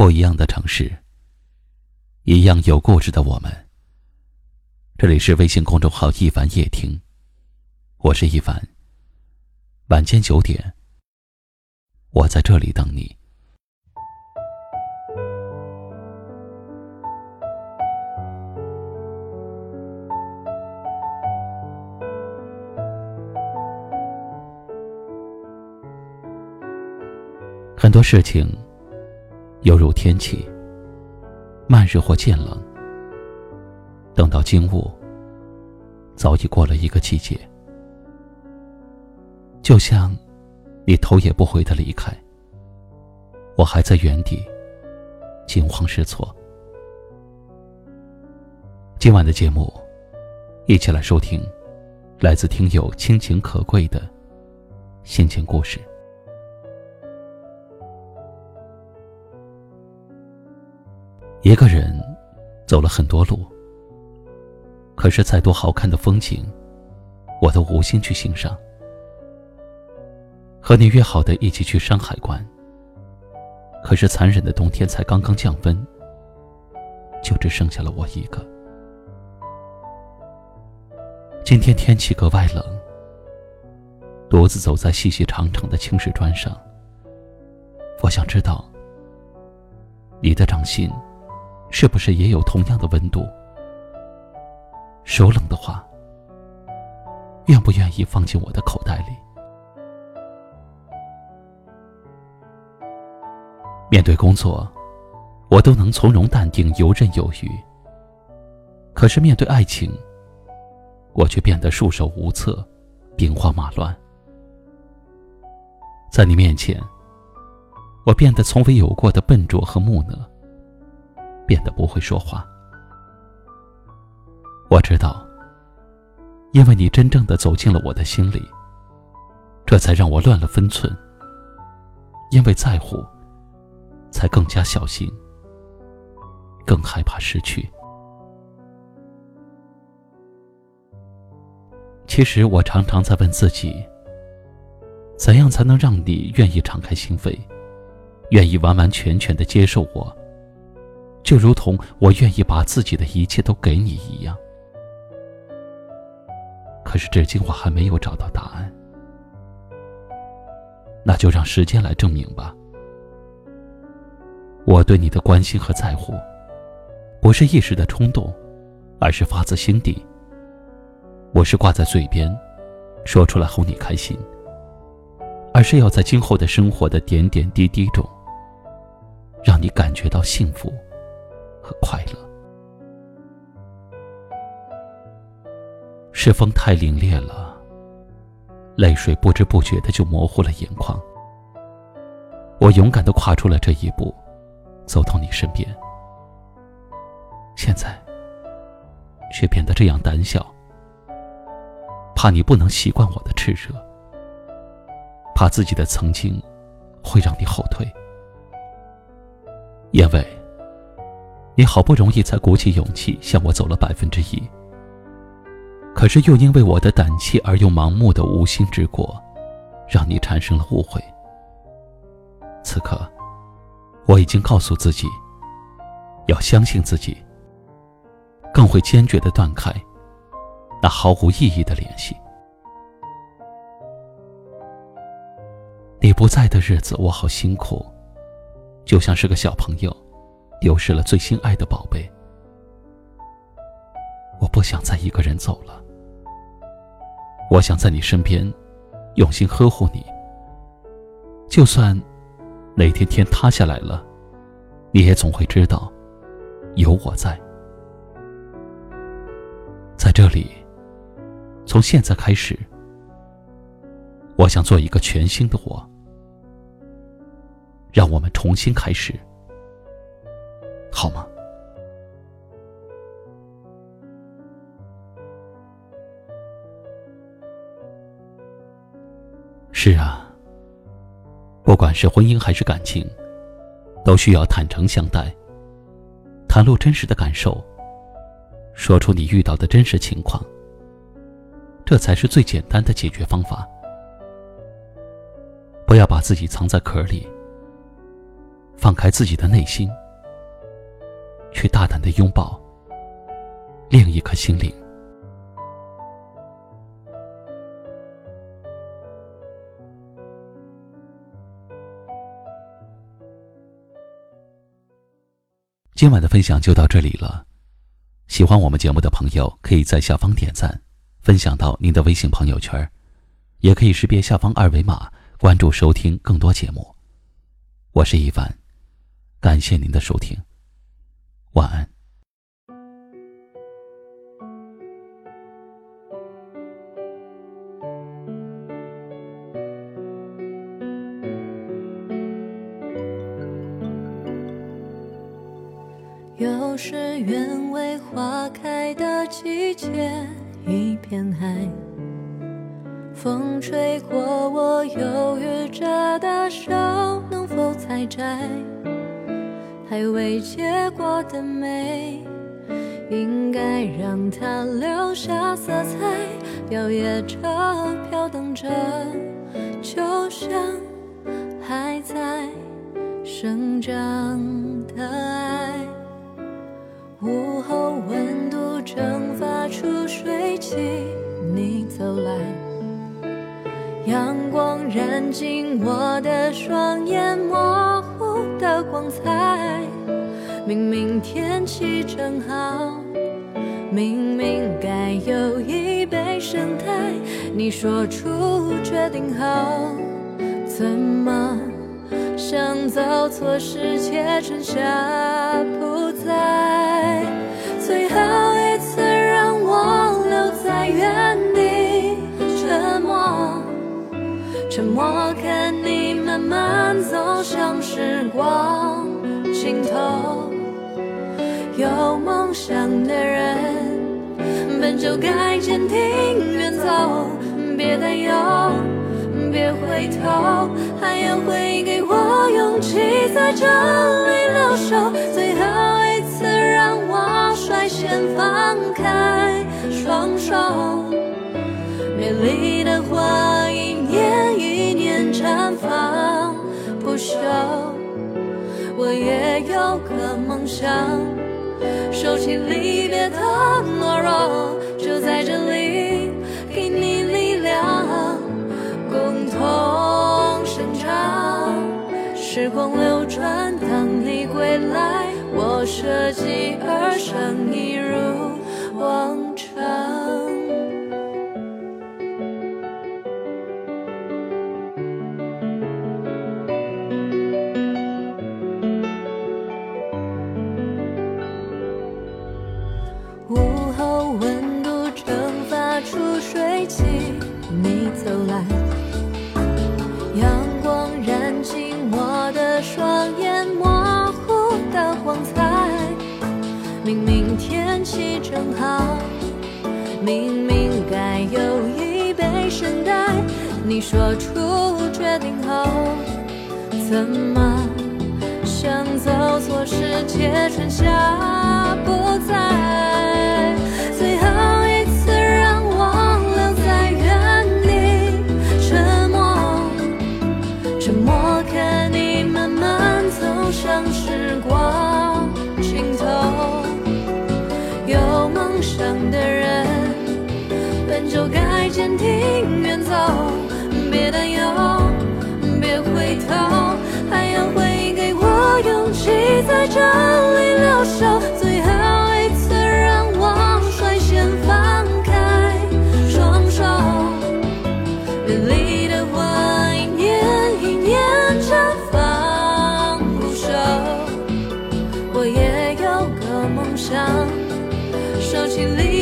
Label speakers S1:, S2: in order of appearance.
S1: 不一样的城市，一样有故事的我们。这里是微信公众号“一凡夜听”，我是一凡。晚间九点，我在这里等你。很多事情，犹如天气，慢热或渐冷。等到惊悟，早已过了一个季节。就像你头也不回的离开，我还在原地惊慌失措。今晚的节目，一起来收听来自听友亲情可贵的心情故事。一个人走了很多路，可是再多好看的风景，我都无心去欣赏。和你约好的一起去山海关，可是残忍的冬天才刚刚降温，就只剩下了我一个。今天天气格外冷，独自走在细细长长的青石砖上，我想知道你的掌心。是不是也有同样的温度？手冷的话，愿不愿意放进我的口袋里？面对工作，我都能从容淡定、游刃有余。可是面对爱情，我却变得束手无策、兵荒马乱。在你面前，我变得从未有过的笨拙和木讷。变得不会说话。我知道，因为你真正的走进了我的心里，这才让我乱了分寸。因为在乎，才更加小心，更害怕失去。其实我常常在问自己：怎样才能让你愿意敞开心扉，愿意完完全全的接受我？就如同我愿意把自己的一切都给你一样，可是至今我还没有找到答案。那就让时间来证明吧。我对你的关心和在乎，不是一时的冲动，而是发自心底。我是挂在嘴边，说出来哄你开心，而是要在今后的生活的点点滴滴中，让你感觉到幸福。快乐，是风太凛冽了，泪水不知不觉的就模糊了眼眶。我勇敢的跨出了这一步，走到你身边，现在却变得这样胆小，怕你不能习惯我的炽热，怕自己的曾经会让你后退，因为。你好不容易才鼓起勇气向我走了百分之一，可是又因为我的胆怯而又盲目的无心之过，让你产生了误会。此刻，我已经告诉自己，要相信自己，更会坚决的断开那毫无意义的联系。你不在的日子，我好辛苦，就像是个小朋友。丢失了最心爱的宝贝，我不想再一个人走了。我想在你身边，用心呵护你。就算哪天天塌下来了，你也总会知道，有我在。在这里，从现在开始，我想做一个全新的我。让我们重新开始。好吗？是啊，不管是婚姻还是感情，都需要坦诚相待，袒露真实的感受，说出你遇到的真实情况，这才是最简单的解决方法。不要把自己藏在壳里。放开自己的内心，去大胆的拥抱另一颗心灵。今晚的分享就到这里了。喜欢我们节目的朋友，可以在下方点赞，分享到您的微信朋友圈，也可以识别下方二维码关注收听更多节目。我是一凡，感谢您的收听，晚安。
S2: 又是鸢尾花开的季节，一片海，风吹过我犹豫着的手，能否采摘？还未结果的美，应该让它留下色彩，摇曳着，飘荡着，就像还在生长的爱。午后温度蒸发出水汽，你走来，阳光染尽我的双眼，模糊的光彩。明明天气正好，明明该有一杯生态，你说出决定后，怎么？想走错时，却春夏不在。最后一次让我留在原地，沉默，沉默看你慢慢走向时光尽头。想的人，本就该坚定远走，别担忧。别回头，还要会给我勇气，在这里留守。最后一次，让我率先放开双手。美丽的花，一年一年绽放不休。我也有个梦想，收起离别的懦弱，就在这里给你力量。共同生长，时光流转，当你归来，我设计而生，一如往常。温度蒸发出水汽，你走来。阳光染进我的双眼模糊的光彩，明明天气正好，明明该有一杯圣代。你说出决定后，怎么想走错世界，春夏不在。像时光尽头，有梦想的人本就该坚定远走，别担忧，别回头，还要会给我勇气，在这心里